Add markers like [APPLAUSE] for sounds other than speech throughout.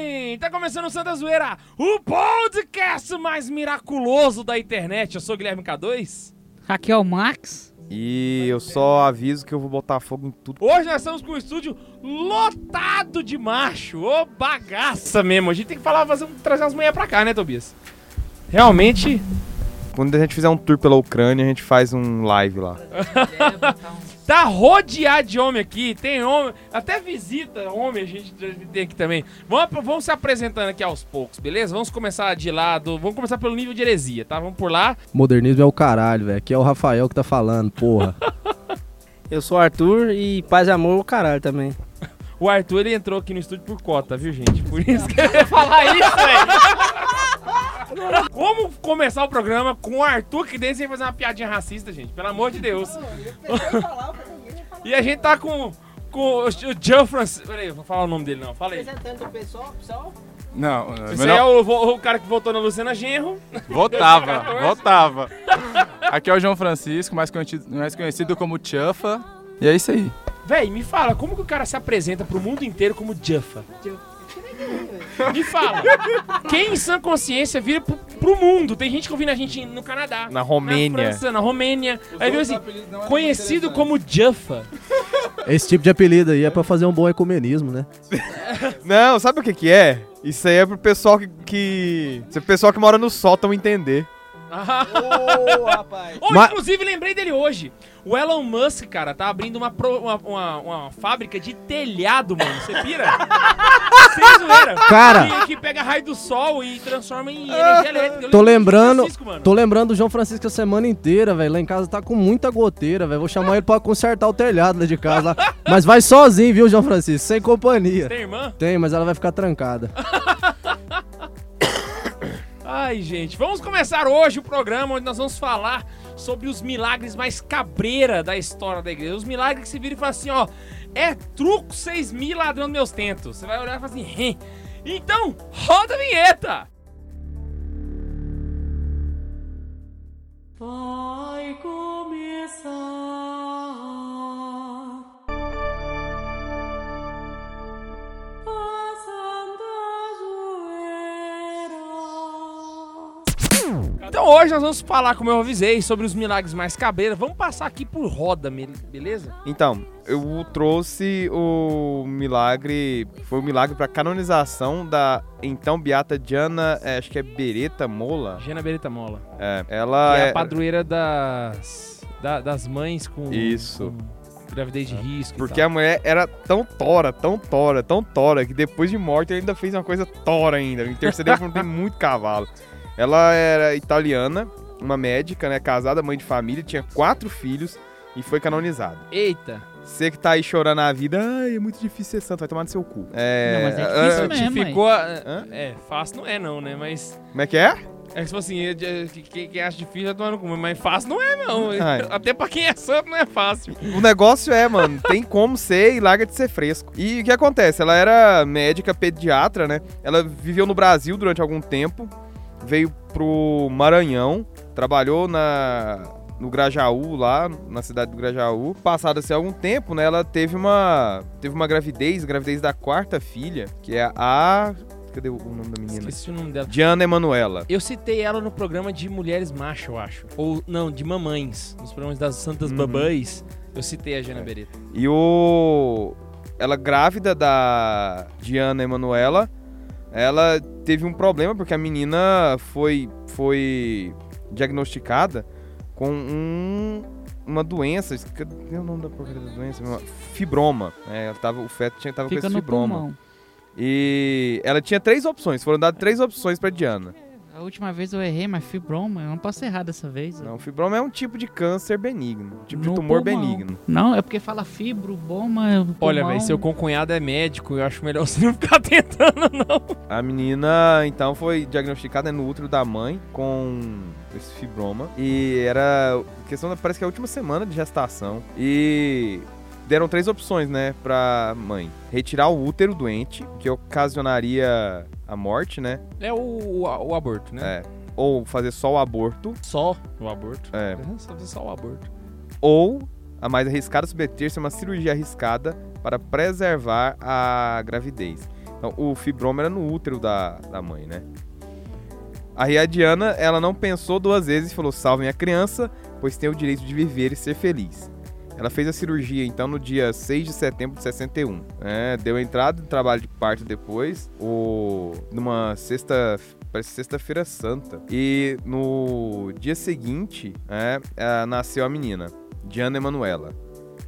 bem? Tá começando o Santa Zoeira, o podcast mais miraculoso da internet. Eu sou o Guilherme K2. Aqui é o Max. E eu só aviso que eu vou botar fogo em tudo. Hoje nós estamos com o estúdio lotado de macho. Ô bagaça mesmo. A gente tem que falar, fazer, um- trazer umas manhãs pra cá, né, Tobias? Realmente, Quando a gente fizer um tour pela Ucrânia, a gente faz um live lá. [LAUGHS] tá rodeado de homem aqui. Tem homem, até visita homem a gente tem aqui também. Vamos, vamos se apresentando aqui aos poucos, beleza? Vamos começar de lado. Vamos começar pelo nível de heresia, tá? Vamos por lá. Modernismo é o caralho, velho. Aqui é o Rafael que tá falando, porra. [LAUGHS] Eu sou o Arthur e paz e amor o caralho também. [LAUGHS] O Arthur, ele entrou aqui no estúdio por cota, viu, gente? Por isso que eu ia falar isso, velho. Como começar o programa com o Arthur que dentro sem fazer uma piadinha racista, gente? Pelo amor de Deus. e a gente tá com, com o Joe Francisco. Peraí, eu vou falar o nome dele não. Fala aí. Apresentando o pessoal, pessoal. Não, Esse aí é o, o cara que votou na Luciana Genro. voltava, [LAUGHS] voltava. Aqui é o João Francisco, mais conhecido, mais conhecido como Chufa. E é isso aí. Véi, me fala, como que o cara se apresenta pro mundo inteiro como Juffa? Me fala. Quem em sã consciência vira pro, pro mundo? Tem gente que ouvindo a gente no Canadá. Na Romênia. Na França, na Romênia. Aí viu assim, conhecido como Juffa. Esse tipo de apelido aí é pra fazer um bom ecumenismo, né? [LAUGHS] Não, sabe o que que é? Isso aí é pro pessoal que... que... Se o pessoal que mora no sótão entender. Ô, rapaz. Oh, Ma- inclusive, lembrei dele hoje. O Elon Musk, cara, tá abrindo uma, pro- uma, uma, uma fábrica de telhado, mano. Você pira? [LAUGHS] Sem zoeira. Cara. Que, que pega raio do sol e transforma em energia elétrica. Eu Tô lembrando, tô lembrando do João Francisco a semana inteira, velho. Lá em casa tá com muita goteira, velho. Vou chamar ele pra consertar o telhado lá de casa. lá. [LAUGHS] Mas vai sozinho, viu, João Francisco? Sem companhia. Tem irmã? Tem, mas ela vai ficar trancada. [LAUGHS] Ai, gente, vamos começar hoje o programa onde nós vamos falar sobre os milagres mais cabreira da história da igreja. Os milagres que se viram e falam assim, ó, é truco 6 mil ladrão dos meus tentos. Você vai olhar e falar assim, então, roda a vinheta! Vai começar Então hoje nós vamos falar, como eu avisei, sobre os milagres mais cabreiros. Vamos passar aqui por roda, beleza? Então, eu trouxe o milagre... Foi o milagre pra canonização da então beata Diana, é, acho que é Beretta Mola. Gena Beretta Mola. É, ela é é... a padroeira das, da- das mães com, Isso. com gravidez de risco. e Porque a mulher era tão tora, tão tora, tão tora, que depois de morte ainda fez uma coisa tora ainda. Interceder [LAUGHS] por muito cavalo. Ela era italiana, uma médica, né? Casada, mãe de família, tinha quatro filhos e foi canonizada. Eita. Você que tá aí chorando a vida, ai, é muito difícil ser santo, vai tomar no seu cu. É. Não, mas é ah, difícil mesmo. Ficou. Hã? É, fácil não é, não, né? Mas. Como é que é? É tipo assim, é quem, quem acha difícil é tomando cu, mas fácil não é, não. Ai. [LAUGHS] Até pra quem é santo não é fácil. O negócio é, mano, tem como ser e larga de ser fresco. E o que acontece? Ela era médica pediatra, né? Ela viveu no Brasil durante algum tempo, veio pro Maranhão, trabalhou na no Grajaú lá, na cidade do Grajaú. Passado assim algum tempo, né, ela teve uma teve uma gravidez, gravidez da quarta filha, que é a cadê o nome da menina? Esqueci o nome dela. Diana Emanuela. Eu citei ela no programa de mulheres macho, eu acho. Ou, não, de mamães. Nos programas das Santas Uhum. Babães. Eu citei a Jana Beretta. E o. Ela grávida da Diana Emanuela, ela teve um problema porque a menina foi, foi diagnosticada com um, uma doença. Cadê o nome da porcaria da doença? Fibroma. É, ela tava, o feto tinha, tava com Fica esse no fibroma. pulmão. E ela tinha três opções, foram dadas três opções pra Diana. A última vez eu errei, mas fibroma, eu não posso errar dessa vez. Não, fibroma é um tipo de câncer benigno, tipo de No tumor pulmão. benigno. Não, é porque fala fibro, boma, Olha, velho, seu concunhado é médico. Eu acho melhor [LAUGHS] você não ficar tentando, não. A menina, então, foi diagnosticada no útero da mãe com esse fibroma. E era questão, da- parece que é a última semana de gestação. E deram três opções, né, pra mãe. Retirar o útero doente, que ocasionaria a morte, né? É o, o, o aborto, né? É. Ou fazer só o aborto. Só o aborto. É. Uhum, Só fazer só o aborto. Ou, a mais arriscada, submeter-se a uma cirurgia arriscada para preservar a gravidez. Então, o fibroma era no útero da, da mãe, né? A Diana, ela não pensou duas vezes e falou: salvem a criança, pois tem o direito de viver e ser feliz. Ela fez a cirurgia, então, no dia 6 de setembro de 61. né? deu entrada no trabalho de parto depois, o... numa sexta... Parece sexta-feira santa. E no dia seguinte, eh, nasceu a menina, Diana Emanuela.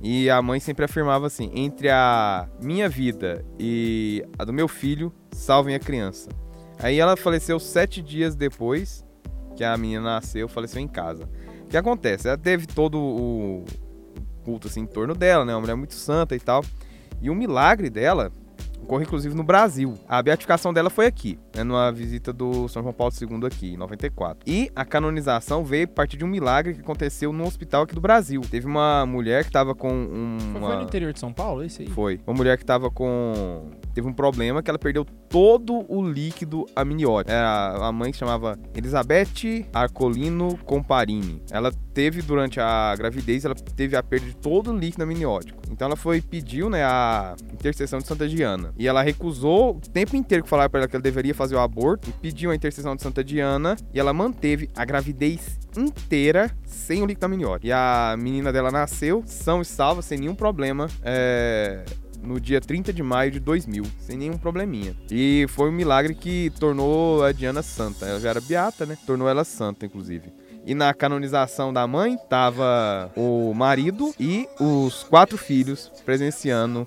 E a mãe sempre afirmava assim: entre a minha vida e a do meu filho, salvem a criança. Aí ela faleceu sete dias depois que a menina nasceu, faleceu em casa. O que acontece? Ela teve todo o culto assim em torno dela, né? Uma mulher muito santa e tal. E o milagre dela ocorre inclusive no Brasil. A beatificação dela foi aqui, né, numa visita do São João Paulo II aqui, em 94. E a canonização veio a partir de um milagre que aconteceu num hospital aqui do Brasil. Teve uma mulher que tava com um, Foi, uma... foi no interior de São Paulo, esse aí? Foi. Uma mulher que tava com. Teve um problema que ela perdeu todo o líquido amniótico. Era a mãe que chamava Elizabeth Arcolino Comparini. Ela teve, durante a gravidez, ela teve a perda de todo o líquido amniótico. Então ela foi, pediu, né, a intercessão de Santa Diana. E ela recusou o tempo inteiro que falaram pra ela que ela deveria fazer o aborto. E pediu a intercessão de Santa Diana. E ela manteve a gravidez inteira sem o líquido amniótico. E a menina dela nasceu, são e salva, sem nenhum problema. É no dia 30 de maio de 2000, sem nenhum probleminha. E foi um milagre que tornou a Diana santa. Ela já era beata, né? Tornou ela santa, inclusive. E na canonização da mãe, tava o marido e os quatro filhos presenciando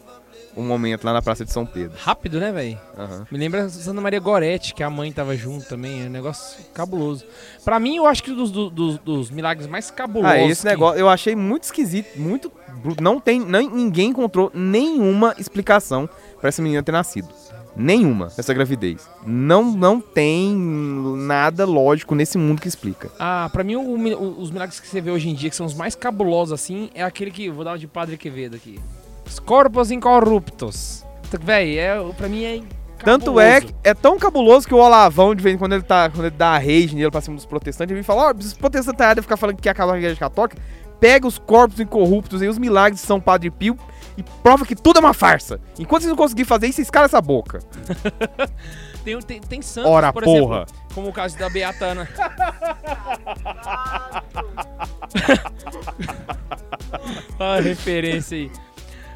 um momento lá na Praça de São Pedro. Rápido, né, velho? Aham. Me lembra Santa Maria Goretti, que a mãe tava junto também. É um negócio cabuloso. Pra mim, eu acho que dos, dos, dos- milagres mais cabulosos. Ah, esse que- negócio eu achei muito esquisito, muito. Não tem. Nem, ninguém encontrou nenhuma explicação pra essa menina ter nascido. Nenhuma, essa gravidez. Não, não tem nada lógico nesse mundo que explica. Ah, pra mim, o o- os milagres que você vê hoje em dia, que são os mais cabulosos, assim, é aquele que. Vou dar de Padre Quevedo aqui. Os corpos incorruptos. Véi, é, pra mim é. Tanto é cabuloso. que é tão cabuloso que o Olavão, de vez em quando ele tá. Quando ele dá a rage nele pra cima dos protestantes, ele vem fala: Ó, protestantes tá errado de ficar falando que quer acabar com a igreja católica. Pega os corpos incorruptos e os milagres de São Padre Pio e prova que tudo é uma farsa. Enquanto vocês não conseguirem fazer isso, vocês calam essa boca. [LAUGHS] Tem, tem, tem santos, Ora, por porra. exemplo, como o caso da Beatana. [LAUGHS] a referência aí.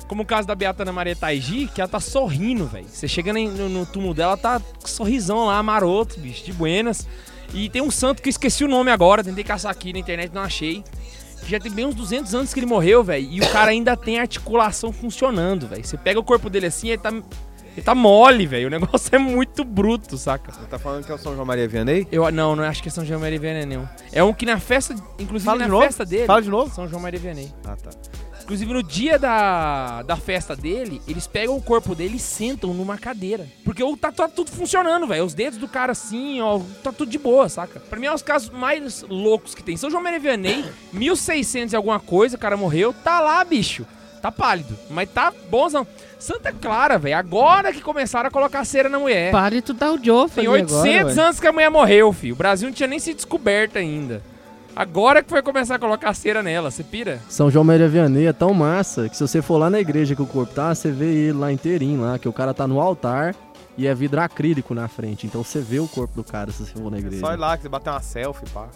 Como o caso da Beatana Maria Taigi, que ela tá sorrindo, velho. Você chega no, no túmulo dela, ela tá com sorrisão lá, maroto, bicho, de buenas. E tem um santo que eu esqueci o nome agora, tentei caçar aqui na internet, não achei. Já tem bem uns 200 anos que ele morreu, velho. E o cara ainda tem articulação funcionando, velho. Você pega o corpo dele assim, ele tá, ele tá mole, velho. O negócio é muito bruto, saca? Você tá falando que é o São João Maria Vianney? Eu não, não acho que é São João Maria Vianney, não. É um que na festa, inclusive Fala na de novo? festa dele. Fala de novo. São João Maria Vianney. Ah, tá. Inclusive no dia da, da festa dele, eles pegam o corpo dele e sentam numa cadeira. Porque o, tá, tá tudo funcionando, velho. Os dedos do cara assim, ó, tá tudo de boa, saca? Pra mim é um dos casos mais loucos que tem. São João Maria Vianney, [COUGHS] 1600 e alguma coisa, o cara morreu, tá lá, bicho. Tá pálido, mas tá bonzão. Santa Clara, velho, agora que começaram a colocar cera na mulher. Palito tá o Joe Tem fazer 800 agora, anos que a mulher morreu, filho. O Brasil não tinha nem se descoberto ainda. Agora que foi começar a colocar cera nela, você pira? São João Maria Vianney é tão massa que se você for lá na igreja que o corpo tá, você vê ele lá inteirinho lá, que o cara tá no altar e é vidro acrílico na frente. Então você vê o corpo do cara se você for na igreja. Só ir lá que você bater uma selfie, pá.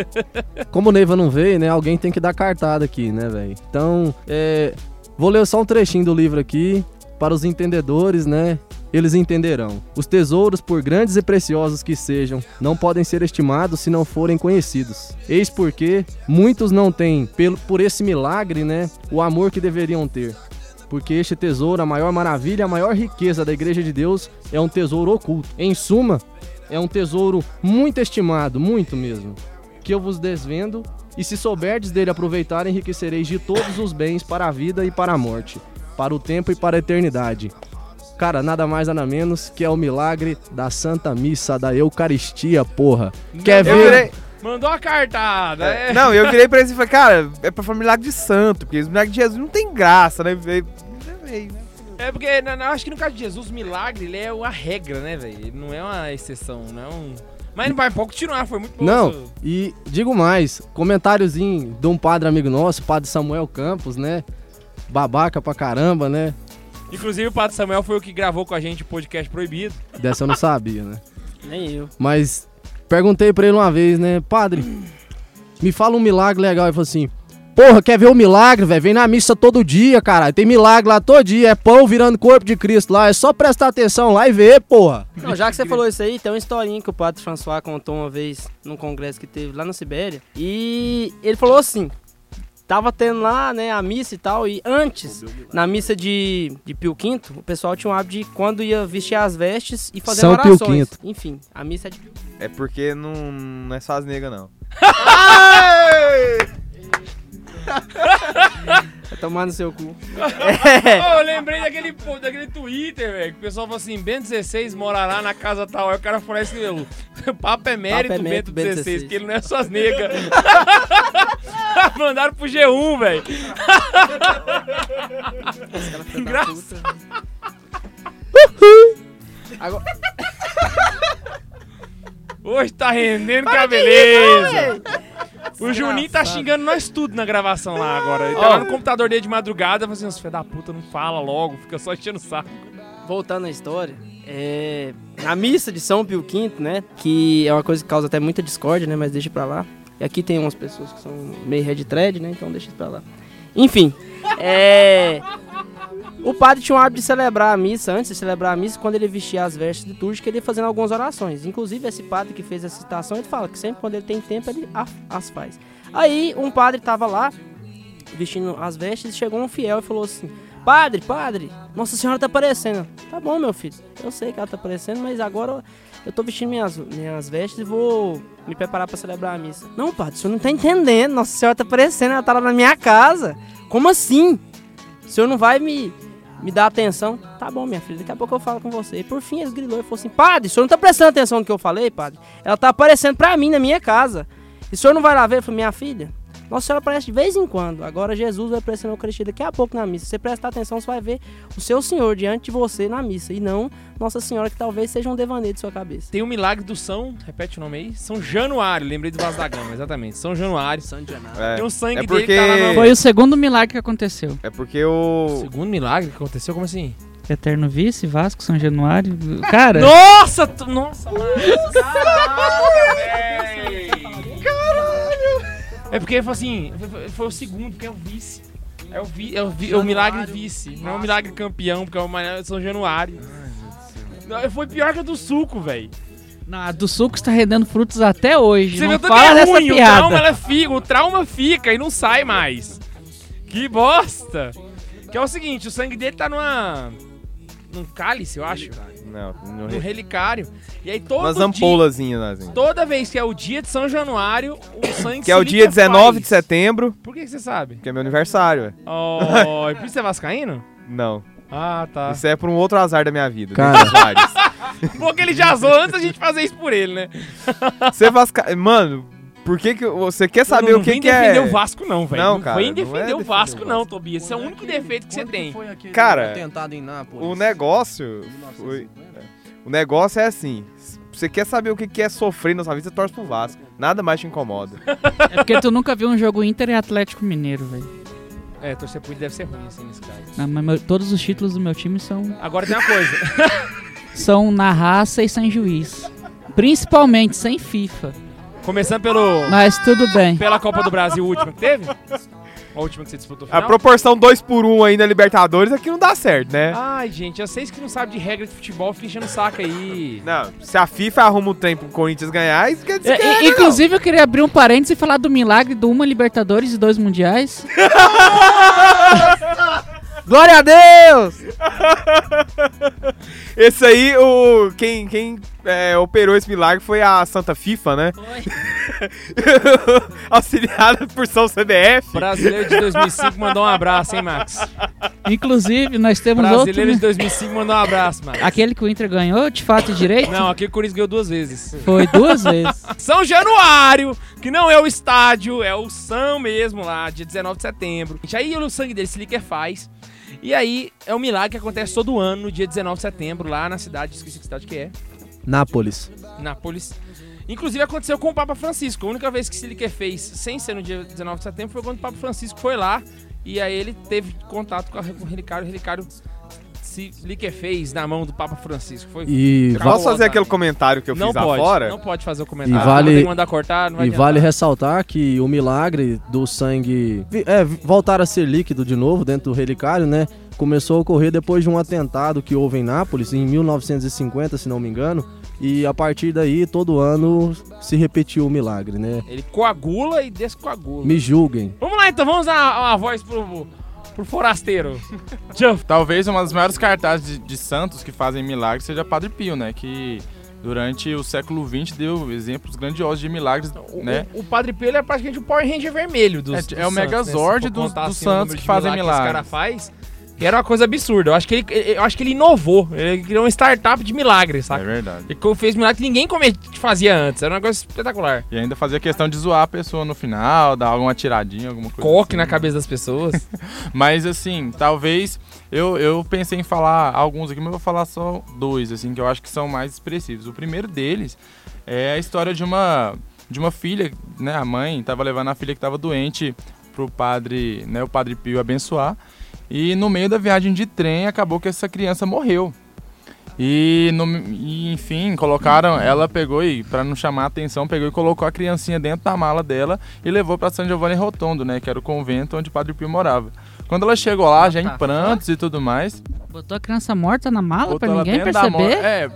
[LAUGHS] Como o Neiva não veio, né? Alguém tem que dar cartada aqui, né, velho? Então, é, vou ler só um trechinho do livro aqui. Para os entendedores, né? Eles entenderão. Os tesouros, por grandes e preciosos que sejam, não podem ser estimados se não forem conhecidos. Eis porque muitos não têm, pelo, por esse milagre, né? O amor que deveriam ter. Porque este tesouro, a maior maravilha, a maior riqueza da Igreja de Deus, é um tesouro oculto. Em suma, é um tesouro muito estimado, muito mesmo que eu vos desvendo, e se souberdes dele aproveitar, enriquecereis de todos os bens para a vida e para a morte, para o tempo e para a eternidade. Cara, nada mais nada menos que é o milagre da Santa Missa da Eucaristia, porra. Quer Eu ver? virei. Mandou a cartada. É. Não, eu virei pra eles e falei, cara, é pra falar milagre de santo, porque os milagres de Jesus não tem graça, né? É porque na- acho que no caso de Jesus, o milagre ele é uma regra, né, velho? Ele não é uma exceção, não é um. Mas não vai pode continuar, foi muito bom. Não, isso. e digo mais, comentáriozinho de um padre amigo nosso, padre Samuel Campos, né? Babaca pra caramba, né? Inclusive o Pato Samuel foi o que gravou com a gente o podcast Proibido. Dessa eu não sabia, né? Nem eu. Mas perguntei pra ele uma vez, né? Padre, me fala um milagre legal. Ele falou assim: Porra, quer ver o milagre, velho? Vem na missa todo dia, cara. Tem milagre lá todo dia. É pão virando corpo de Cristo lá. É só prestar atenção lá e ver, porra. Não, já que você falou isso aí, tem uma historinha que o Padre François contou uma vez num congresso que teve lá na Sibéria. E ele falou assim: tava tendo lá, né, a missa e tal. E antes, na missa de, de Pio V, o pessoal tinha o hábito de quando ia vestir as vestes e fazer São Pio orações. V. Enfim, a missa é de Pio É porque não, não é só as negras, não. [LAUGHS] [LAUGHS] [LAUGHS] Vai tomar no seu cu. [LAUGHS] Ô, eu lembrei daquele, daquele Twitter, velho, que o pessoal falou assim, Bento 16 morará na casa tal. Aí o cara falou assim, o papo é mérito, Papo é Bento mérito, Bento 16, 16. que ele não é só as negras. [LAUGHS] Mandaram pro G1, velho. Engraçado. Agora, Hoje tá rendendo que a beleza. O Juninho tá xingando nós tudo na gravação lá agora. Ele tá lá no computador dele de madrugada, falando assim, os filhos da puta, não fala logo, fica só enchendo o saco. voltando à história, é, na missa de São Pio V, né, que é uma coisa que causa até muita discórdia, né, mas deixa pra lá. E aqui tem umas pessoas que são meio red thread, né, então deixa isso pra lá. Enfim, é, o padre tinha o hábito de celebrar a missa, antes de celebrar a missa, quando ele vestia as vestes litúrgicas, ele ia fazendo algumas orações. Inclusive, esse padre que fez essa citação, ele fala que sempre quando ele tem tempo, ele as faz. Aí, um padre tava lá, vestindo as vestes, e chegou um fiel e falou assim: Padre, padre, Nossa Senhora tá aparecendo. Tá bom, meu filho. Eu sei que ela tá aparecendo, mas agora eu tô vestindo minhas, minhas vestes e vou me preparar pra celebrar a missa. Não, padre, o senhor não tá entendendo. Nossa Senhora tá aparecendo, ela tá lá na minha casa. Como assim? O senhor não vai me, me dar atenção? Tá bom, minha filha, daqui a pouco eu falo com você. E por fim, eles grilou e falou assim: Padre, o senhor não tá prestando atenção no que eu falei, padre? Ela tá aparecendo pra mim na minha casa. E o senhor não vai lá ver? Eu falei, minha filha, nossa Senhora aparece de vez em quando. Agora Jesus vai aparecer na Eucaristia daqui a pouco na missa. Se você prestar atenção, você vai ver o seu Senhor diante de você na missa. E não Nossa Senhora, que talvez seja um devaneio de sua cabeça. Tem o milagre do São, repete o nome aí, São Januário, lembrei do Vaso da Gama, exatamente, São Januário. Santo Januário. É, Tem o sangue é dele porque, que tá lá no... Foi o segundo milagre que aconteceu. é porque o... Segundo milagre que aconteceu, como assim? Eterno Vice, Vasco, São Januário. Cara, Nossa! tu- Nossa, mano! É porque falou assim, foi, foi o segundo, porque é o vice. É o, vi, é o, vi- é o milagre vice, não é o milagre campeão, porque é o São Januário. Não, Foi pior que a do suco, velho. não, a do suco está rendendo frutos até hoje. Você não fala dessa ruim, o piada. trauma, ela fica, o trauma fica e não sai mais. Que bosta! Que é o seguinte, o sangue dele tá numa... num cálice, eu acho. Não, no re- relicário. E aí todo umas dia... ampolazinhas, assim. Toda vez que é o dia de São Januário, o [COUGHS] sangue Que é o dia 19 de setembro, Por que que você sabe? que é meu aniversário, ué. Oh, [LAUGHS] e por isso você é vascaíno? Não, Ah, tá. isso é por um outro azar da minha vida. Cara. [LAUGHS] Porque ele já zoou antes da gente fazer isso por ele, né? Você vasca... Mano, por que que... Você quer saber não, o que vem que é... defender o Vasco não, velho. Não, Não, cara, vem não defender é o defender Vasco o não, Vasco. Tobias. Esse é o único defeito que você tem. Cara, Atentado em Nápoles. O negócio... Foi... O negócio é assim... Você quer saber o que que é sofrer na sua vida, você torce pro Vasco. Nada mais te incomoda. É porque tu nunca viu um jogo Inter e Atlético Mineiro, velho. É, torcer por ele deve ser ruim, assim, nesse caso. Não, mas meu- Todos os títulos do meu time são, Agora tem uma coisa. [LAUGHS] são na raça e sem juiz. Principalmente sem FIFA. Começando pelo... Mas tudo bem. Pela Copa do Brasil última que teve? A última que você disputou A final? proporção 2 por 1 um aí na Libertadores aqui não dá certo, né? Ai, gente, vocês que não sabem de regra de futebol, fica enchendo o saco aí. Não, se a FIFA arruma o trem pro Corinthians ganhar, isso quer dizer É, que é, inclusive, eu queria abrir um parênteses e falar do milagre do uma Libertadores e dois Mundiais. [LAUGHS] Glória a Deus! Esse aí, o, quem, quem é, operou esse milagre foi a Santa FIFA, né? [LAUGHS] Auxiliada por São CBF. Brasileiro de 2005 mandou um abraço, hein, Max? Inclusive, nós temos outro. Brasileiro né? de 2005 mandou um abraço, Max. Aquele que o Inter ganhou, de fato e direito? Não, aqui o Corinthians ganhou duas vezes. Foi duas vezes. [LAUGHS] São Januário, que não é o estádio, é o São mesmo lá, dia 19 de setembro. Gente, Aí o sangue dele se liquefaz. E aí é um milagre que acontece todo ano, no dia 19 de setembro, lá na cidade, esqueci que cidade que é, Nápoles. Nápoles. Inclusive aconteceu com o Papa Francisco. A única vez que se liquefez sem ser no dia 19 de setembro foi quando o Papa Francisco foi lá. E aí ele teve contato com, a, com o relicário. O relicário se liquefez na mão do Papa Francisco. Foi E, Posso fazer aquele comentário que eu não fiz pode, afora? não pode fazer o comentário. E vale- Tem que mandar cortar, não vai e adiantar. vale ressaltar que o milagre do sangue é, voltar a ser líquido de novo dentro do relicário, né? Começou a ocorrer depois de um atentado que houve em Nápoles, em 1950, se não me engano. E a partir daí, todo ano se repetiu o milagre, né? Ele coagula e descoagula. Me julguem. Vamos lá então, vamos dar uma voz pro, pro forasteiro. [LAUGHS] Talvez uma das maiores cartazes de, de santos que fazem milagres seja Padre Pio, né? Que durante o século XX deu exemplos grandiosos de milagres, O, né? o, o Padre Pio é praticamente o Power Ranger vermelho dos É, dos é o santos, Megazord for dos- dos assim, santos que fazem milagres Que esse cara faz, que era uma coisa absurda. Eu acho que ele, eu acho que ele inovou. Ele criou uma startup de milagres, É saca? verdade. Ele co- fez milagre que ninguém fazia antes. Era um negócio espetacular. E ainda fazia questão de zoar a pessoa no final, dar alguma tiradinha, alguma coisa. Coque assim. na cabeça das pessoas. [LAUGHS] Mas assim, talvez eu, eu pensei em falar alguns aqui, mas eu vou falar só dois, assim, que eu acho que são mais expressivos. O primeiro deles é a história de uma de uma filha, né? A mãe estava levando a filha que estava doente pro padre, né? O padre Pio abençoar. E no meio da viagem de trem acabou que essa criança morreu. E, no- e, enfim, colocaram, ela pegou e, para não chamar a atenção, pegou e colocou a criancinha dentro da mala dela e levou para San Giovanni Rotondo, né, que era o convento onde o Padre Pio morava. Quando ela chegou lá, já em tá. prantos e tudo mais, Botou a criança morta na mala ela ninguém perceber? É,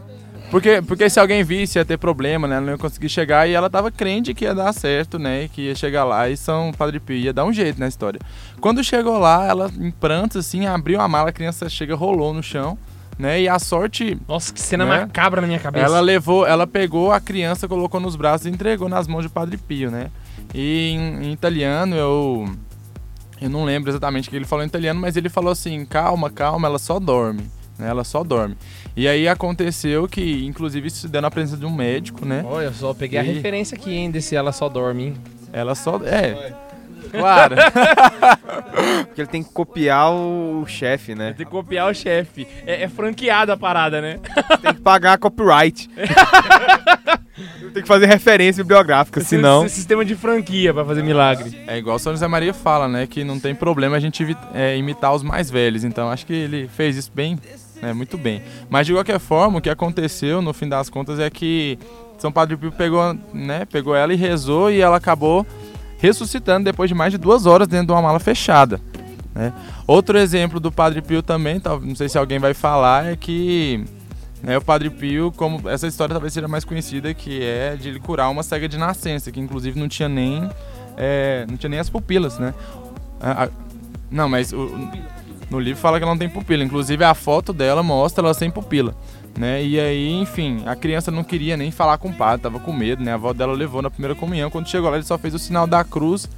porque, porque se alguém visse ia ter problema, né, ela não ia conseguir chegar e ela tava crente que ia dar certo, né, que ia chegar lá e São Padre Pio ia dar um jeito na história. Quando chegou lá, ela em prantos assim, abriu a mala, a criança chega, rolou no chão, né, e a sorte Nossa, que cena Né? macabra na minha cabeça. ela levou, ela pegou a criança, colocou nos braços e entregou nas mãos de Padre Pio, né? E em, em italiano eu eu não lembro exatamente o que ele falou em italiano, mas ele falou assim: "Calma, calma, ela só dorme". Né? Ela só dorme. E aí aconteceu que, inclusive, isso se deu na presença de um médico, né? Olha só, peguei a E- referência aqui, hein, desse Ela Só Dorme, hein? Ela só. É. Claro. [LAUGHS] Porque ele tem que copiar o chefe, né? Tem que copiar o chefe. É, é franqueada a parada, né? Tem que pagar copyright. [LAUGHS] tem que fazer referência bibliográfica, senão... Esse sistema de franquia pra fazer milagre. É igual São José Maria fala, né? Que não tem problema a gente é, imitar os mais velhos. Então acho que ele fez isso bem, né, muito bem. Mas de qualquer forma, o que aconteceu no fim das contas é que São Padre Pio pegou, né, pegou ela e rezou e ela acabou ressuscitando depois de mais de duas horas dentro de uma mala fechada. Né? Outro exemplo do Padre Pio também, não sei se alguém vai falar, é que né, o Padre Pio, como essa história talvez seja mais conhecida, que é de ele curar uma cega de nascença, que inclusive não tinha nem é, não tinha nem as pupilas, né? A- a- não, mas o- no livro fala que ela não tem pupila. Inclusive a foto dela mostra ela sem pupila, né? E aí, enfim, a criança não queria nem falar com o padre, tava com medo, né? A avó dela levou na primeira comunhão. Quando chegou lá, ele só fez o sinal da cruz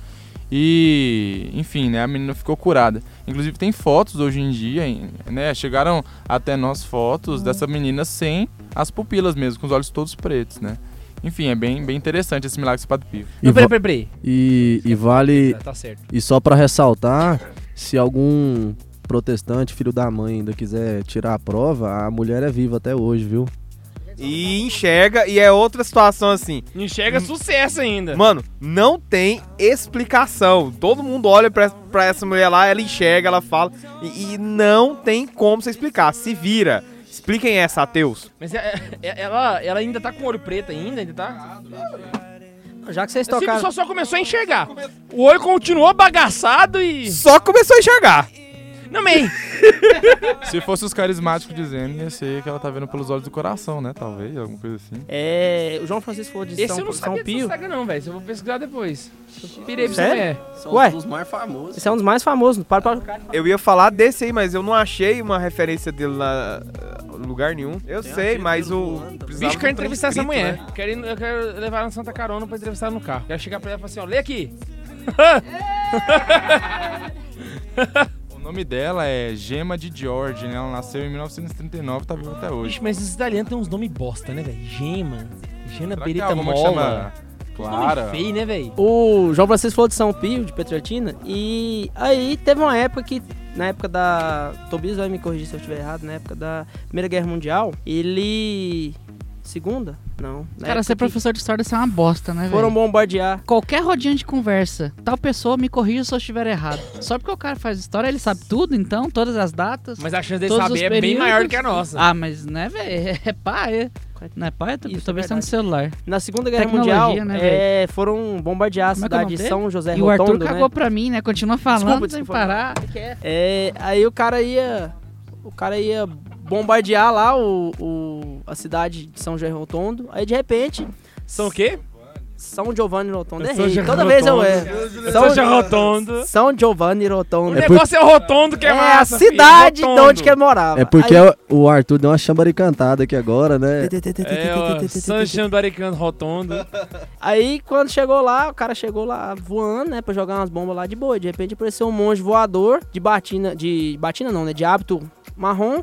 e, enfim, né? A menina ficou curada. Inclusive tem fotos hoje em dia, né? Chegaram até nós fotos dessa menina sem as pupilas mesmo, com os olhos todos pretos, né? Enfim, é bem, bem interessante esse milagre do Padre Pio. E, Não, peraí, peraí, peraí. e, e vale. Tá, tá certo. E só pra ressaltar, se algum protestante, filho da mãe, ainda quiser tirar a prova, a mulher é viva até hoje, viu? E enxerga, e é outra situação assim. Enxerga sucesso ainda. Mano, não tem explicação. Todo mundo olha pra, pra essa mulher lá, ela enxerga, ela fala. E, e não tem como você explicar. Se vira. Expliquem essa, ateus. Mas é- é- ela, ela ainda tá com olho preto ainda, ainda tá? Já que vocês tocaram. só, só começou a enxergar. O olho continuou bagaçado e... Só começou a enxergar. Não, man. [LAUGHS] Se fosse os carismáticos dizendo, ia ser que ela tá vendo pelos olhos do coração, né? Talvez, alguma coisa assim. É, o João Francisco falou de Esse São, eu não São sabia Pio. saga não, velho. Eu vou pesquisar depois. Eu pirei pra é. São Ué? os mais famosos. Esse é um dos mais famosos. Para, para, Eu ia falar desse aí, mas eu não achei uma referência dele na em lugar nenhum. Eu sei, mas o. Bicho, quero entrevistar essa mulher. né? Quero ir- eu quero levar ela na Santa Carona pra entrevistar ela no carro. Quero chegar pra ela e falar assim, ó, lê aqui. [LAUGHS] [LAUGHS] O nome dela é Gema de George, né? Ela nasceu em 1939 tá viva até hoje. Bicho, mas esses italianos tem uns nomes bosta, né, velho? Gema. Gena que Mola. Nome feio, né, velho? O João Francisco falou de São Pio, de Petrolina, e aí teve uma época que, na época da. Tobias vai me corrigir se eu estiver errado, na época da Primeira Guerra Mundial, ele. Segunda? Não. Na Cara, ser que professor de história isso é uma bosta, né, Foram velho? bombardear. Qualquer rodinha de conversa, tal pessoa me corrija se eu estiver errado. Só porque o cara faz história, ele sabe tudo, então, todas as datas. Mas a chance dele saber é bem maior do que a nossa. Ah, mas né, velho? É paia. Não é paia? Tô, Isso, tô é pensando no celular. Na Segunda Guerra Tecnologia, Mundial, né, é, foram bombardear a Como é é cidade nome de? São José e o Arthur Rotondo, cagou né? pra mim, né? Continua falando Desculpa, sem desculpa. parar. É, aí o cara ia. O cara ia bombardear lá o, o- a cidade de São José Rotondo. Aí de repente. São o quê? São Giovanni Rotondo. São Errei. Toda vez eu Rotondo. erro. São José Rotondo. São Giovanni O Rotondo. É negócio é o rotondo que é, É a massa, filho, cidade de rotondo. onde que ele morava. É porque Aí- o Arthur deu uma chambaricantada aqui agora, né? É, o Sancho Baricano Rotondo. Aí quando chegou lá, o cara chegou lá voando, né, pra jogar umas bombas lá de boa. De repente apareceu um monge voador de batina, de batina não, né, de hábito marrom.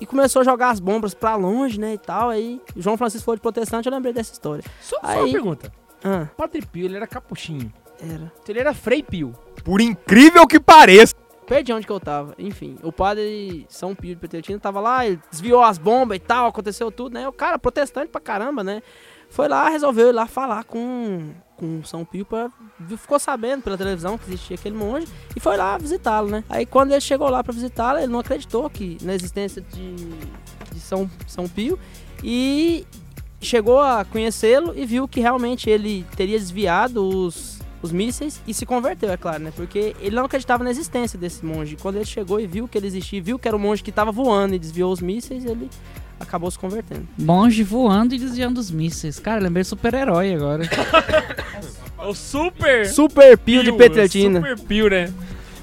E começou a jogar as bombas pra longe, né, e tal. Aí o João Francisco foi de protestante, eu lembrei dessa história. Só, só uma Aí- pergunta. Ah, Padre Pio, ele era capuchinho. era. Então ele era Frei Pio. Por incrível que pareça. Perdi onde que eu tava. Enfim, o padre São Pio de Petrolina tava lá, ele desviou as bombas e tal, aconteceu tudo, né? O cara, protestante pra caramba, né? Foi lá, resolveu ir lá falar com, com São Pio pra. Ficou sabendo pela televisão que existia aquele monge e foi lá visitá-lo, né? Aí quando ele chegou lá pra visitá-lo, ele não acreditou que na existência de, de São, São Pio e chegou a conhecê-lo e viu que realmente ele teria desviado os, os mísseis e se converteu, é claro, né? Porque ele não acreditava na existência desse monge. Quando ele chegou e viu que ele existia, viu que era um monge que estava voando e desviou os mísseis, ele acabou se convertendo. Monge voando e desviando os mísseis. Cara, lembrei super-herói agora. [LAUGHS] O Super Super Pio de Petrolina. Super Pio, né?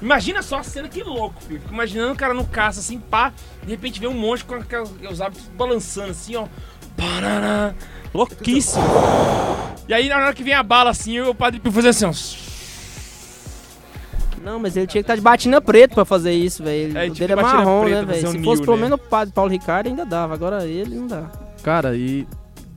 Imagina só a cena que louco, filho. Fico imaginando o cara no caça, assim, pá. De repente vê um monte com aquelas- os hábitos balançando, assim, ó. Parará. Louquíssimo. E aí, na hora que vem a bala, assim, o Padre Pio fazendo assim, ó. Não, mas ele tinha que estar de batina preta pra fazer isso, velho. É, o dele é de batina marrom, preta né, velho? fazer Se um fosse pelo né? menos o padre Paulo Ricardo, ainda dava. Agora ele não dá. Cara, e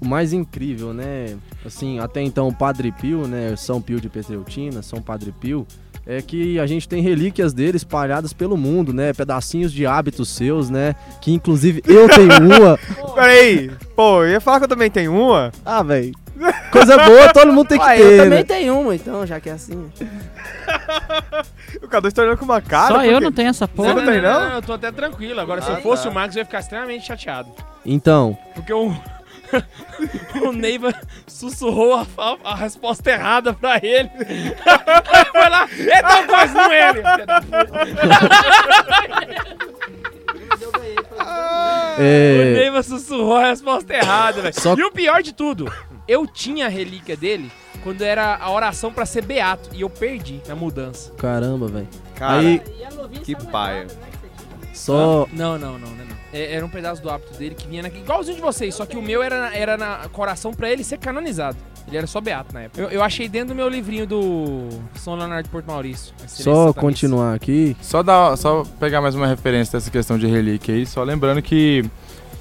o mais incrível, né? Assim, até então o Padre Pio, né? São Pio de Petreutina, São Padre Pio, é que a gente tem relíquias dele espalhadas pelo mundo, né? Pedacinhos de hábitos seus, né? Que inclusive eu tenho uma. [LAUGHS] Peraí. Pô, eu ia falar que eu também tenho uma. Ah, velho. Coisa boa, todo mundo tem que Ué, ter. eu né? também tenho uma, então, já que é assim. [LAUGHS] O Cadu tá olhando com uma cara. Só por eu não tenho essa Você porra. não tem, não? Eu tô até tranquilo. Agora, se Ah, eu fosse tá. o Marcos, eu ia ficar extremamente chateado. Então, Porque o, [LAUGHS] o Neiva sussurrou a, a- a resposta errada pra ele. Aí [LAUGHS] foi lá, é tal coisa, não ele. puta. O é. Neiva sussurrou a resposta errada, velho. Só- E o pior de tudo, eu tinha a relíquia dele quando era a oração pra ser beato. E eu perdi na mudança. Caramba, velho. Cara, Aí, que paia. só. Não, não, não, não. não. É- era um pedaço do hábito dele que vinha naquele. Igualzinho de vocês, só que o meu era, na- era na coração pra ele ser canonizado. Ele era só beato na época. Eu, eu achei dentro do meu livrinho do São Leonardo de Porto Maurício. Só continuar aqui. Só, dar, só pegar mais uma referência dessa questão de relíquia aí, só lembrando que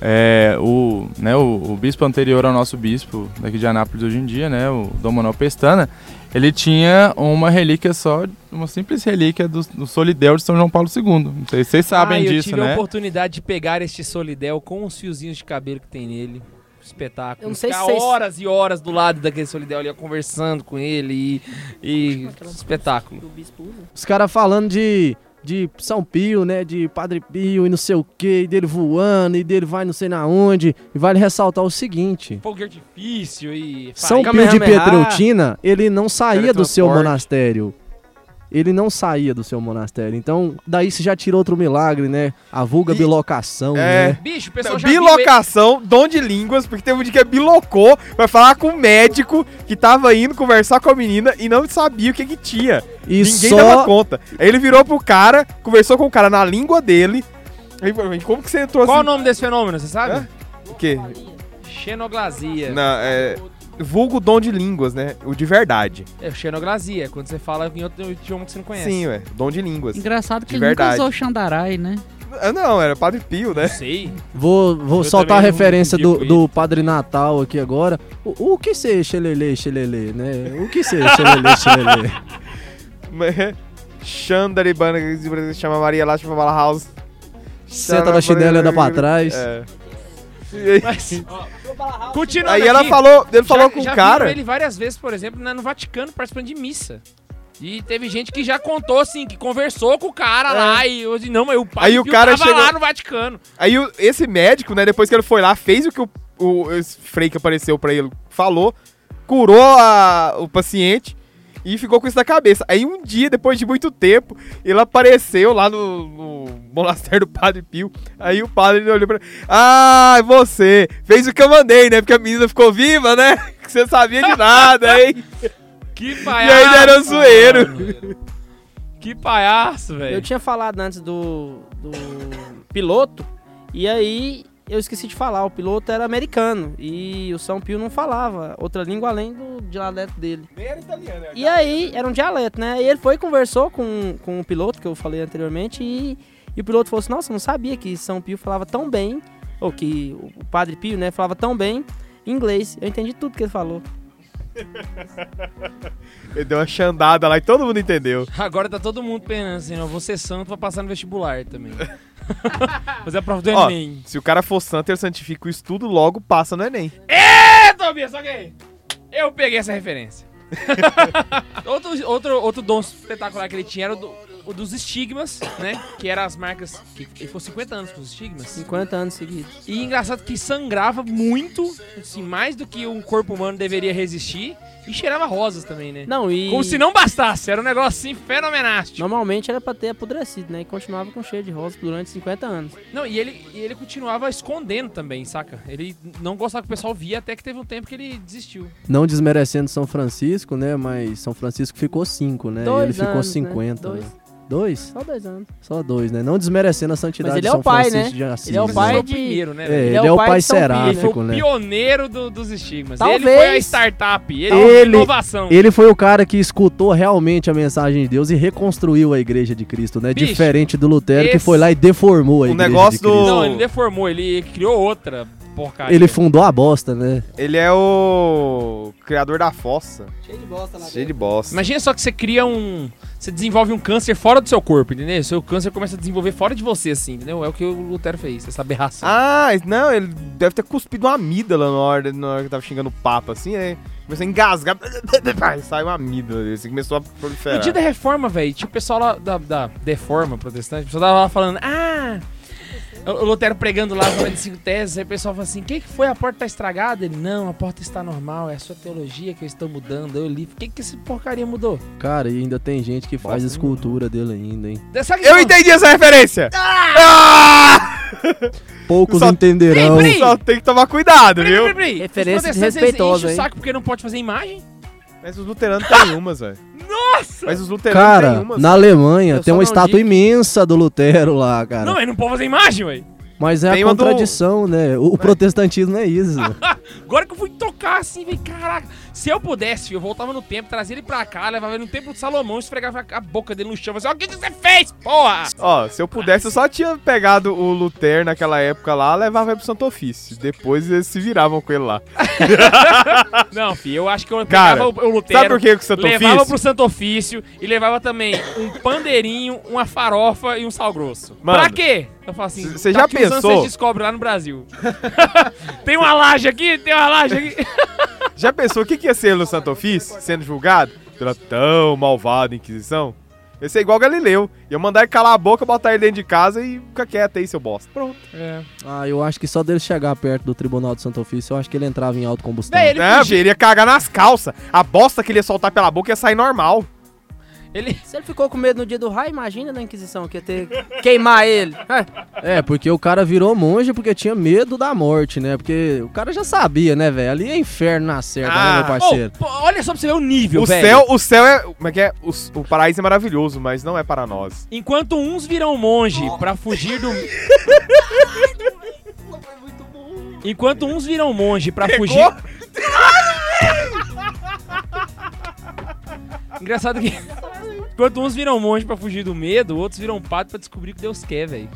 é, o, né, o, o bispo anterior ao nosso bispo daqui de Anápolis hoje em dia, né, o Dom Manuel Pestana, ele tinha uma relíquia só, uma simples relíquia do, do Solidel de São João Paulo II. Não sei se vocês sabem ah, eu disso, tive a né? oportunidade de pegar este Solidel com os fiozinhos de cabelo que tem nele. Espetáculo. Eu não sei Ficar se vocês- horas e horas do lado daquele Solidel ali, conversando com ele e. e espetáculo. O bispo usa. Os caras falando de, de São Pio, né? De Padre Pio e não sei o que, e dele voando, e dele vai não sei na onde. E vale ressaltar o seguinte: Fogo de artifício e. São. Pio de. Petreutina, ele não saía do seu monastério. Ele não saía do seu monastério. Então, daí você já tirou outro milagre, né? A vulga E- bilocação, É. né? Bicho, o pessoal já viu Bilocação, dom de línguas, porque teve um dia que bilocou, vai falar com o médico que tava indo conversar com a menina e não sabia o que que tinha. E Ninguém só. dava conta. Aí ele virou pro cara, conversou com o cara na língua dele. Aí, como que você entrou Qual o assim? nome desse fenômeno, você sabe? Hã? O quê? Xenoglasia. Não, é. Vulgo dom de línguas, né? O de verdade. É xenoglasia, é quando você fala em outro idioma que você não conhece. Sim, ué. Dom de línguas. Engraçado que De ele nunca verdade. usou o Xandarai, né? Ah, não, era Padre Pio, né? Sei. Vou, vou Eu soltar a referência do, do Padre Natal aqui agora. O, o que ser xelele, xelele, né? O que ser xelele, xelele? [LAUGHS] Xandari Bana, chama Maria lá, chama Bala House. Senta na chinela e anda pra trás. É. Mas, ó, Continuando Aí ela aqui, falou, ele falou já, com já o cara. ele várias vezes, por exemplo, no Vaticano, participando de missa. E teve gente que já contou, assim, que conversou com o cara lá e hoje não, mas o pai É. Aí o cara tava chegou- lá no Vaticano. Aí o- esse médico, né, depois que ele foi lá, fez o que o, o esse frei que apareceu pra ele falou, curou a- o paciente e ficou com isso na cabeça. Aí um dia, depois de muito tempo, ele apareceu lá no, no monastério do Padre Pio. Aí o padre olhou pra ele, ah, você, fez o que eu mandei, né, porque a menina ficou viva, né, que [LAUGHS] você sabia de nada, hein. [LAUGHS] Que E palhaço. aí era um zoeiro. mano. Que palhaço, Eu velho. tinha falado antes do, do piloto, e aí eu esqueci de falar, o piloto era americano, e o São Pio não falava outra língua além do dialeto dele. Nem era italiano, E aí, era um dialeto, né? E ele foi e conversou com, com o piloto, que eu falei anteriormente, e, e o piloto falou assim, nossa, eu não sabia que São Pio falava tão bem, ou que o Padre Pio, né, falava tão bem inglês. Eu entendi tudo que ele falou. [LAUGHS] Ele deu uma chandada lá e todo mundo entendeu. Agora tá todo mundo pensando assim, ó, vou ser santo pra passar no vestibular também. [LAUGHS] [LAUGHS] Fazer a prova do Ó, Enem. se o cara for santo, ele santifica o estudo, logo passa no Enem. É, Tobias, ok. Eu peguei essa referência. [LAUGHS] outro, outro, outro dom espetacular que ele tinha era o, do- o dos estigmas, né? Que eram as marcas. Que ele ficou 50 anos com os estigmas. 50 anos seguidos. E engraçado que sangrava muito, assim, mais do que um corpo humano deveria resistir. E cheirava rosas também, né? Não, e... Como se não bastasse, era um negócio assim fenomenástico. Normalmente era pra ter apodrecido, né? E continuava com cheiro de rosa durante 50 anos. Não, e ele, e ele continuava escondendo também, saca? Ele não gostava que o pessoal via, até que teve um tempo que ele desistiu. Não desmerecendo São Francisco, né? Mas São Francisco ficou 5, né? Dois e ele ficou anos, né? 50. Dois. né? Dois? Só dois anos. Só dois, né? Não desmerecendo a santidade Mas ele de é São o pai, Francisco né? de Assis. Ele é o né? pai o de- primeiro, né, É, velho? ele, é, é o pai, pai de São Pio, Ele foi seráfico, o né? pioneiro do- dos estigmas. Talvez. Ele foi a startup. Ele Ele- é inovação. Ele foi o cara que escutou realmente a mensagem de Deus e reconstruiu a igreja de Cristo, né? Bicho, Diferente do Lutero, que esse- foi lá e deformou a O igreja negócio de Cristo. do- Não, ele deformou, ele criou outra porcaria. Ele fundou a bosta, né? Ele é o criador da fossa. Cheio de bosta lá Cheio de bosta. Imagina só que você cria um. Você desenvolve um câncer fora do seu corpo, entendeu? Seu câncer começa a desenvolver fora de você, assim, entendeu? É o que o Lutero fez, essa aberração. Ah, não, ele deve ter cuspido uma amígdala na hora, na hora que tava xingando o Papa, assim, aí começou a engasgar, aí [LAUGHS] saiu uma amígdala, dele, assim, começou a No proliferar. dia da reforma, velho, tinha o pessoal lá da, da Deforma protestante, o pessoal tava lá falando, ah. O Lutero pregando lá, de cinco teses, aí o pessoal fala assim: o que, que foi? A porta tá estragada? Ele, não, a porta está normal, é a sua teologia que eu estou mudando. Eu li, o que, que essa porcaria mudou? Cara, e ainda tem gente que faz Bosta escultura dele ainda, hein? Eu não- entendi essa referência! Ah! Poucos Só- entenderão. Peraí, Só tem que tomar cuidado, viu? Referência desrespeitosa, o hein? saco porque não pode fazer imagem? Mas os luteranos têm [LAUGHS] umas, velho. Nossa! Mas os luteranos têm Cara, umas. na Alemanha Eu tem uma estátua digo- imensa do Lutero lá, cara. Não, ele não pode fazer imagem, ué. Mas é Tem a uma do- contradição, né? O, o protestantismo é isso. [LAUGHS] Agora que eu fui tocar assim, velho, caraca. Se eu pudesse, filho, eu voltava no tempo, trazia ele pra cá, levava ele no templo de Salomão, esfregava a boca dele no chão, assim, ó, o que que você fez, porra? Ó, se eu pudesse, eu só tinha pegado o Lutero naquela época lá, levava ele pro Santo Ofício. Depois eles se viravam com ele lá. [LAUGHS] Não, filho, eu acho que eu Cara, pegava o, Lutero, Sabe por que o Santo levava Ofício? pro Santo Ofício e levava também um pandeirinho, uma farofa e um sal grosso. Mano, pra quê? Eu falo assim, você já pensou? Vocês descobrem lá no Brasil. [LAUGHS] tem uma laje aqui, tem uma laje aqui. [LAUGHS] Já pensou o que, que ia ser ele no Santo Ofício, sendo julgado pela tão malvada Inquisição? Ia ser igual Galileu. Ia mandar ele calar a boca, botar ele dentro de casa e fica quieto aí, seu bosta. Pronto. É. Ah, eu acho que só dele chegar perto do Tribunal do Santo Ofício, eu acho que ele entrava em autocombustão. Véi, ele é, filho, ele ia cagar nas calças. A bosta que ele ia soltar pela boca ia sair normal. Ele... Se ele ficou com medo no dia do raio, imagina na Inquisição que ia ter queimar ele. [LAUGHS] É. É, porque o cara virou monge porque tinha medo da morte, né? Porque o cara já sabia, né, velho? Ali é inferno na certa, Ah. né, meu parceiro? Ô, pô, olha só pra você ver o nível, O velho. céu, o céu é. Como é que é? O, o paraíso é maravilhoso, mas não é para nós. Enquanto uns viram monge pra fugir do. [LAUGHS] Enquanto uns viram monge pra Pegou? fugir. [LAUGHS] Engraçado que. Enquanto uns viram monge pra fugir do medo, outros viram padre pra descobrir o que Deus quer, velho.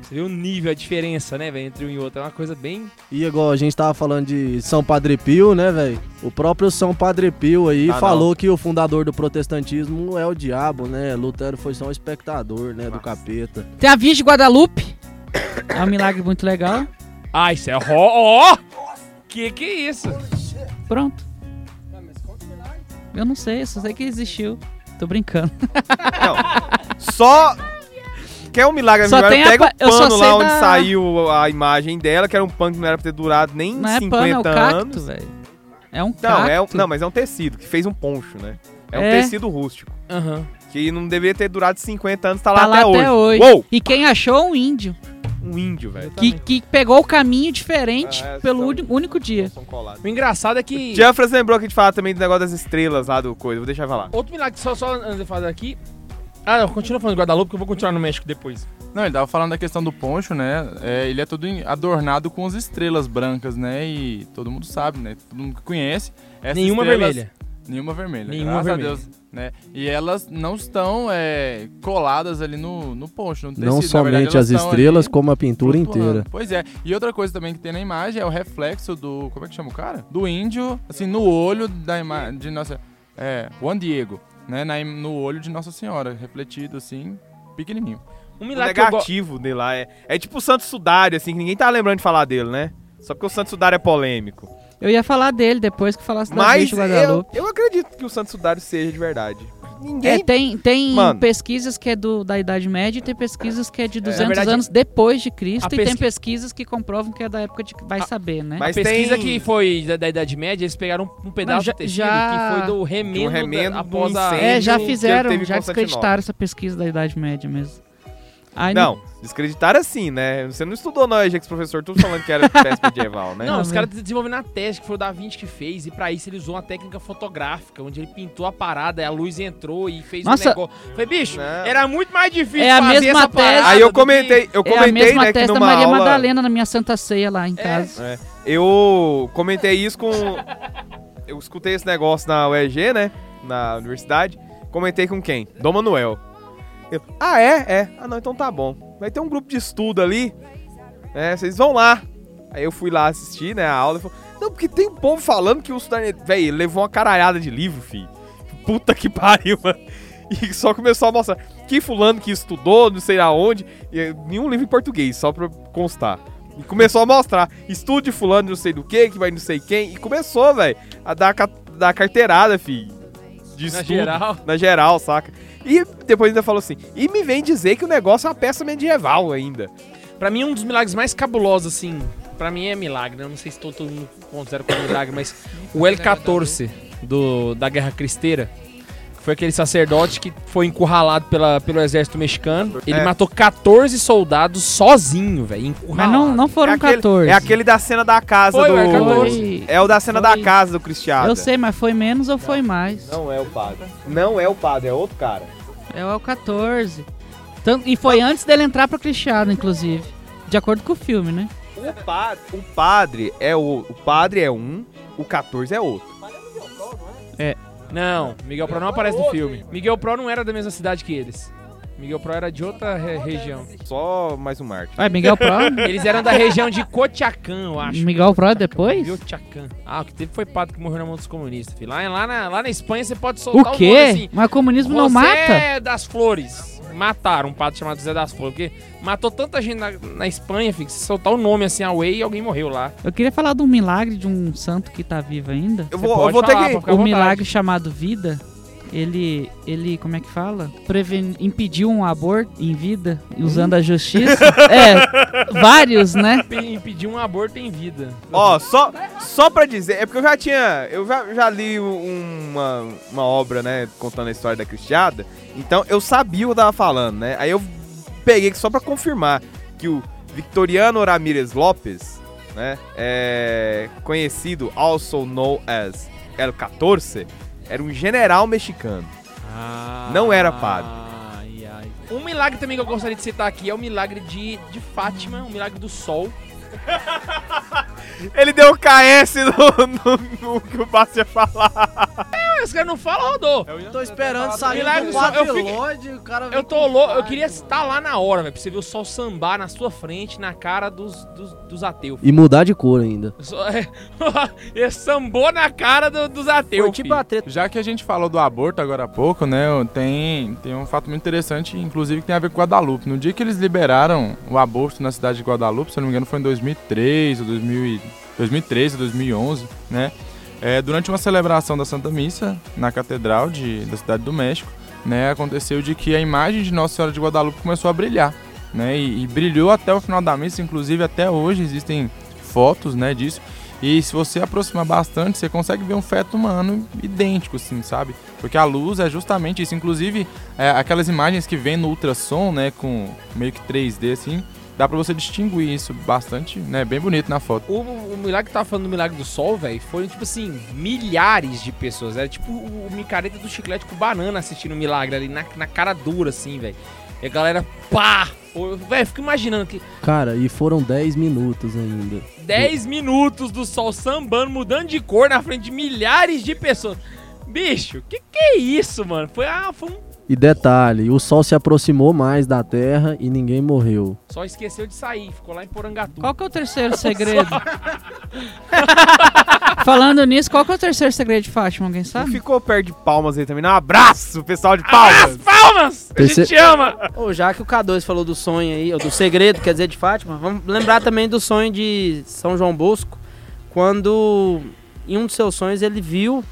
Você vê o nível, a diferença, né, velho, entre um e outro. É uma coisa bem. E igual a gente tava falando de São Padre Pio, né, velho? O próprio São Padre Pio aí Ah, falou que o fundador do protestantismo é o diabo, né? Lutero foi só um espectador, né, do capeta. Tem a Virgem de Guadalupe. É um milagre muito legal. Ah, isso é. Ó! ó! Que que é isso? Pronto. Eu não sei, só sei que existiu. Tô brincando. Não. Só. Quer um milagre Só amigo? tem a Pega pa- o pano lá onde da- saiu a imagem dela, que era um pano que não era pra ter durado nem Não é 50 pano, é o cacto, anos. velho. É um Não, cacto. é um, não, mas é um tecido que fez um poncho, né? É um É. tecido rústico. Aham. Que não deveria ter durado 50 anos, tá, Tá lá, até, hoje. Uou! E quem achou é um índio. Um índio, velho. Que, que pegou o caminho diferente Ah, é, pelo são- único dia. O engraçado é que. Jeffers lembrou que a gente fala também do negócio das estrelas lá do coisa. Vou deixar falar. Outro milagre, só, só antes de fazer aqui. Ah, não, continua falando de Guadalupe, que eu vou continuar no México depois. Não, ele tava falando da questão do poncho, né? É, ele é todo adornado com as estrelas brancas, né? E todo mundo sabe, né? Todo mundo que conhece. Nenhuma estrelas- vermelha. Nenhuma vermelha. Nenhuma graças vermelha. a Deus. Né? E elas não estão é, coladas ali no, no poncho, no tecido. Não somente verdade, elas as estrelas, como a pintura inteira. Pois é. E outra coisa também que tem na imagem é o reflexo do. Como é que chama o cara? Do índio, assim, no olho da imagem de nossa. É, Juan Diego, né? Na no olho de Nossa Senhora, refletido assim, pequenininho. Um O milagre go- negativo dele lá é, é tipo o Santos Sudário, assim, que ninguém tá lembrando de falar dele, né? Só porque o Santos Sudário é polêmico. Eu ia falar dele depois que falasse da Mas bicho eu, Guadalupe. eu acredito que o Santos Sudário seja de verdade. É, Ninguém. tem tem Mano. pesquisas que é do, da Idade Média e tem pesquisas que é de 200 verdade, anos depois de Cristo. a E tem pesqui- pesquisas que comprovam que é da época de. Vai A- saber, né? Mas a pesquisa tem- que foi da, da Idade Média, eles pegaram um pedaço já- de tecido já- que foi do remendo, Do remendo da, do após a... É, já fizeram, já descreditaram essa pesquisa da Idade Média mesmo. Aí Não, descreditaram assim, né? Você não estudou não, Ajax, professor, tudo falando que era peça medieval, né? [LAUGHS] Não, os Não, caras desenvolveram a teste, que foi o Da Vinci que fez, e pra isso ele usou uma técnica fotográfica, onde ele pintou a parada, e a luz entrou e fez Nossa. um negócio. Falei, bicho, Não. era muito mais difícil É a fazer mesma essa parada tese- Aí eu comentei, eu é a comentei, mesma né, que testa da numa Maria aula... Madalena na minha Santa Ceia lá em casa. É, eu comentei isso com... Eu escutei esse negócio na UEG, né? Na universidade. Comentei com quem? Dom Manuel. Eu, ah, é? É. Ah, não, então tá bom. Vai ter um grupo de estudo ali. É, vocês vão lá. Aí eu fui lá assistir, né, a aula. E falei, não, porque tem um povo falando que o. Véi, ele levou uma caralhada de livro, filho. Puta que [LAUGHS] pariu, mano. E só começou a mostrar que fulano que estudou, não sei aonde. E nenhum livro em português, só pra constar. E começou a mostrar. Estudo de fulano, não sei do que, que vai não sei quem. E começou, velho, a dar, ca- dar carteirada, filho. De Na estudo, geral. Na geral, saca? E depois ainda falou assim. E me vem dizer que o negócio é uma peça medieval ainda. Pra mim, um dos milagres mais cabulosos, assim, pra mim é milagre, né? Eu não sei se todo, todo mundo considera como milagre, mas o L-14 do, da Guerra Cristeira, foi aquele sacerdote que foi encurralado pela, pelo exército mexicano. Ele É. matou 14 soldados sozinho, velho, encurralado. Mas não, não foram é aquele, 14. É aquele da cena da casa Foi, do. o L14. Foi- É o da cena Foi- da casa do Cristiano. Eu sei, mas foi menos ou foi mais? Não é o padre. Não é o padre, é outro cara. É o 14. Tanto- e foi antes dele entrar pra Cristiano, inclusive. De acordo com o filme, né? O padre, o padre é o, o padre é um, o 14 é outro. Não, Miguel Pro não aparece no filme. Miguel Pro não era da mesma cidade que eles. Miguel Pro era de outra re- região. Só mais um Marte. Vai, Miguel Pro? [LAUGHS] Eles eram da região de Cotiacán, eu acho. Miguel Pro é depois? Cotiacán. Ah, o que teve foi padre que morreu na mão dos comunistas, filho. Lá, lá, na, lá na Espanha você pode soltar O o nome quê? assim. Mas o comunismo não José mata? das Flores. Mataram um padre chamado José das Flores. Porque matou tanta gente na, na Espanha, filho, que se soltar o nome assim, away, e alguém morreu lá. Eu queria falar de um milagre de um santo que tá vivo ainda. Eu Você vou, eu vou ter falar, que. ficar à O milagre chamado vida. Ele, ele, como é que fala? Preven... Impediu um aborto em vida, usando a justiça. [LAUGHS] é, vários, né? Pe- Impedir um aborto em vida. Ó, só, só pra dizer, é porque eu já tinha. Eu já, já li uma, uma obra, né, contando a história da Cristiada. Então eu sabia o que eu tava falando, né? Aí eu peguei só pra confirmar que o Victoriano Ramírez Lopes, né, é conhecido, also known as El 14, era um general mexicano. Não era padre. Ai, ai. Um milagre também que eu gostaria de citar aqui é o milagre de, de Fátima, o milagre do sol. [LAUGHS] Ele deu KS no, no, no que o Basso ia falar. Ah, Esse cara não fala, rodou. Tô esperando sair Milagre do do sol, eu fiquei- Babilônia e o cara Eu tô louco, eu queria estar lá na hora, velho, pra você ver o sol sambar na sua frente, na cara dos, dos, dos ateus. E mudar de cor ainda. Só- [LAUGHS] é, Ele sambou na cara do- dos ateus. Foi tipo filho. a treta. Já que a gente falou do aborto agora há pouco, né? Tem, tem um fato muito interessante, inclusive, que tem a ver com Guadalupe. No dia que eles liberaram o aborto na cidade de Guadalupe, se eu não me engano, foi em 2003 ou 2000 e- 2013, 2011, né? É, durante uma celebração da Santa Missa na Catedral de, da Cidade do México, né, aconteceu de que a imagem de Nossa Senhora de Guadalupe começou a brilhar, né, e, e brilhou até o final da missa, inclusive até hoje existem fotos, né, disso. E se você aproximar bastante, você consegue ver um feto humano idêntico, assim, sabe? Porque a luz é justamente isso. Inclusive, é, aquelas imagens que vem no ultrassom, né, com meio que 3D, assim, dá pra você distinguir isso bastante, né, bem bonito na foto. O, o milagre que tava falando do milagre do sol, velho, foram, tipo assim, milhares de pessoas. Era tipo o, o micareta do chiclete com banana assistindo o milagre ali na, na cara dura, assim, velho. E a galera, pá! Velho, fico imaginando que Cara, e foram 10 minutos ainda. 10 minutos do sol sambando, mudando de cor na frente de milhares de pessoas. Bicho, que que é isso, mano? Foi, ah, foi um... E detalhe, o sol se aproximou mais da Terra e ninguém morreu. Só esqueceu de sair, ficou lá em Porangatu. Qual que é o terceiro [LAUGHS] segredo? Falando nisso, qual que é o terceiro segredo de Fátima? Alguém Não sabe? ficou perto de palmas aí também. Não, um abraço, pessoal de palmas. Palmas! A Terceiro- gente ama! Ô, já que o K2 falou do sonho aí, ou do segredo, quer dizer, de Fátima, vamos lembrar também do sonho de São João Bosco, quando em um dos seus sonhos ele viu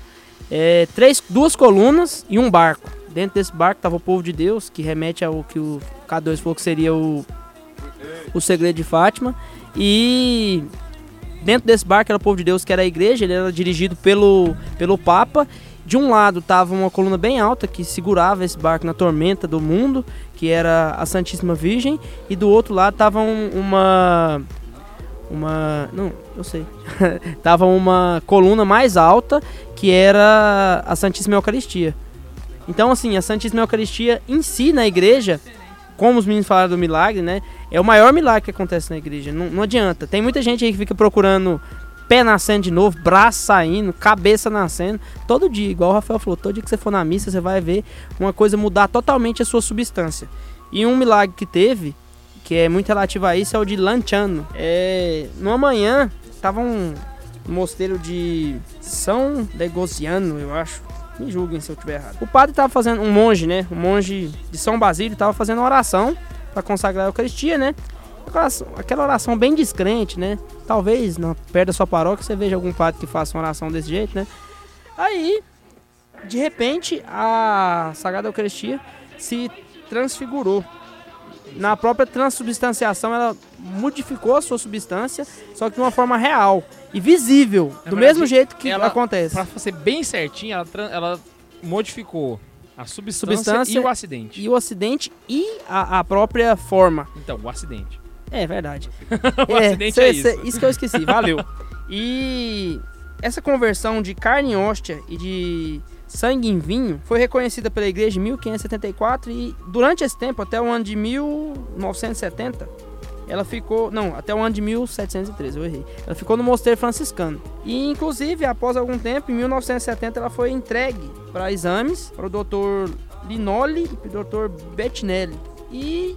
é, três, duas colunas e um barco. Dentro desse barco estava o povo de Deus, que remete ao que o K2 falou que seria o, o segredo de Fátima. E dentro desse barco era o povo de Deus, que era a igreja, ele era dirigido pelo, pelo Papa. De um lado tava uma coluna bem alta que segurava esse barco na tormenta do mundo, que era a Santíssima Virgem, e do outro lado tava um- uma uma, não, eu sei. [LAUGHS] tava uma coluna mais alta que era a Santíssima Eucaristia. Então assim, a Santíssima Eucaristia em si na igreja, como os meninos falaram do milagre, né? É o maior milagre que acontece na igreja. Não, não adianta. Tem muita gente aí que fica procurando pé nascendo de novo, braço saindo, cabeça nascendo, todo dia, igual o Rafael falou, todo dia que você for na missa, você vai ver uma coisa mudar totalmente a sua substância. E um milagre que teve, que é muito relativo a isso, é o de Lanciano. É, numa manhã, tava um mosteiro de São Legosiano, eu acho. Me julguem se eu estiver errado. O padre tava fazendo, um monge, né? Um monge de São Basílio tava fazendo oração para consagrar a Eucaristia, né? Aquela oração bem descrente, né? Talvez na, perto da sua paróquia você veja algum padre que faça uma oração desse jeito, né? Aí, de repente, a Sagrada Eucaristia se transfigurou. Na própria transubstanciação, ela modificou a sua substância, só que de uma forma real e visível, Na do verdade, mesmo jeito que ela- acontece. Pra ser bem certinho, ela, ela modificou a substância, Substância e o acidente. E o acidente e a, a própria forma. Então, o acidente. É verdade. [LAUGHS] o acidente cê- é cê- isso. isso que eu esqueci, valeu. [LAUGHS] E essa conversão de carne em hóstia e de sangue em vinho foi reconhecida pela igreja em 1574 e durante esse tempo, até o ano de 1970, ela ficou, não, até o ano de 1713, eu errei. Ela ficou no mosteiro franciscano. E inclusive, após algum tempo, em 1970, ela foi entregue para exames para o Dr. Linoli e para o Dr. Bettinelli. E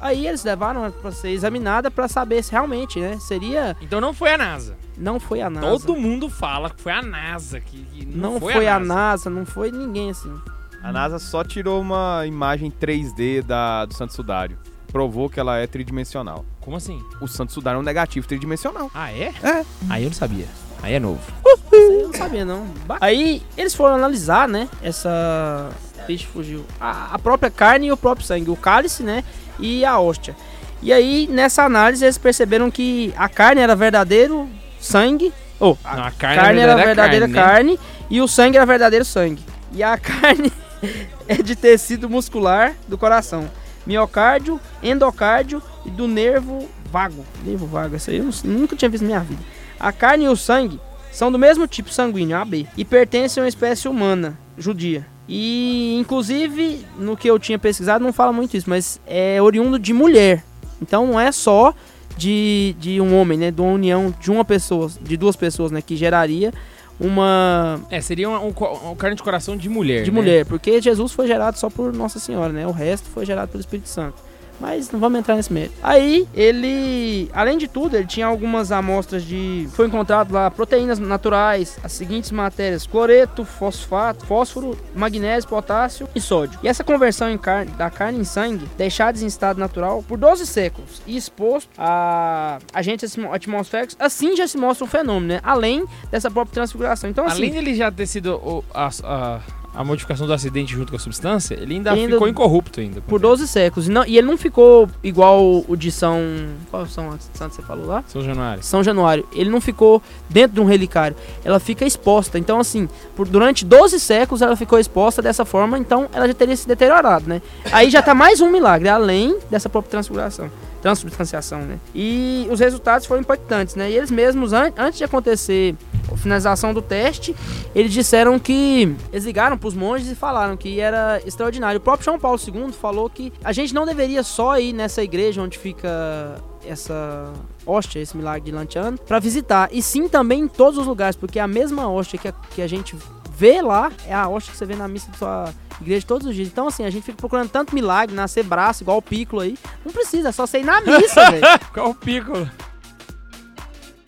aí eles levaram para ser examinada para saber se realmente, né, seria Então não foi a NASA. não foi a NASA. Todo mundo fala que foi a NASA. Que, que não, foi, a, NASA. não foi ninguém assim. A NASA só tirou uma imagem 3D da, do Santo Sudário. Provou que ela é tridimensional. Como assim? O Santo Sudário é um negativo tridimensional. Ah, é? É. Aí eu não sabia. Aí é novo. Aí eu não sabia não. Aí eles foram analisar, né, essa Vixe, fugiu. A, a própria carne e o próprio sangue, o cálice, né, e a hóstia. E aí nessa análise eles perceberam que a carne era verdadeiro sangue, ou a Não, a carne, carne, era verdadeira né? carne e o sangue era verdadeiro sangue. E a [LAUGHS] carne é de tecido muscular do coração, miocárdio, endocárdio e do nervo vago. Nervo vago, essa aí eu nunca tinha visto na minha vida. A carne e o sangue são do mesmo tipo sanguíneo, AB, e pertencem a uma espécie humana, judia. E, inclusive, no que eu tinha pesquisado, não fala muito isso, mas é oriundo de mulher. Então não é só de, de um homem, né? De uma união de uma pessoa, de duas pessoas, né? Que geraria uma. É, seria um, um, um carne de coração de mulher. de né? mulher. Porque Jesus foi gerado só por Nossa Senhora, né? O resto foi gerado pelo Espírito Santo. Mas não vamos entrar nesse mérito. Aí, ele, além de tudo, ele tinha algumas amostras de. Foi encontrado lá proteínas naturais, as seguintes matérias: cloreto, fosfato, fósforo, magnésio, potássio e sódio. E essa conversão em carne, da carne em sangue, deixados em estado natural por 12 séculos e exposto a agentes atmo- atmosféricos, assim já se mostra um fenômeno, né? Além dessa própria transfiguração. Então, assim. Além dele já ter sido o- a, a- a modificação do acidente junto com a substância, ele ainda, Ele ainda- ficou incorrupto ainda. Por 12 séculos. E, não- e ele não ficou igual o de São. Qual São Santos você falou lá? São Januário. São Januário. Ele não ficou dentro de um relicário. Ela fica exposta. Então, assim, por, durante 12 séculos ela ficou exposta dessa forma. Então, ela já teria se deteriorado, né? Aí já tá mais um milagre, além dessa própria transfiguração. Transubstanciação, né? E os resultados foram impactantes, né? E eles mesmos, an- antes de acontecer a finalização do teste, eles disseram que. Eles ligaram pros monges e falaram que era extraordinário. O próprio João Paulo II falou que a gente não deveria só ir nessa igreja onde fica essa hóstia, esse milagre de Lantiano, para visitar. E sim também em todos os lugares, porque a mesma hóstia que a, que a gente vê lá é a hóstia que você vê na missa da sua igreja todos os dias. Então, assim, a gente fica procurando tanto milagre, nascer braço, igual o Piccolo aí. Não precisa, é só você ir na missa, [LAUGHS] velho. Qual o pico?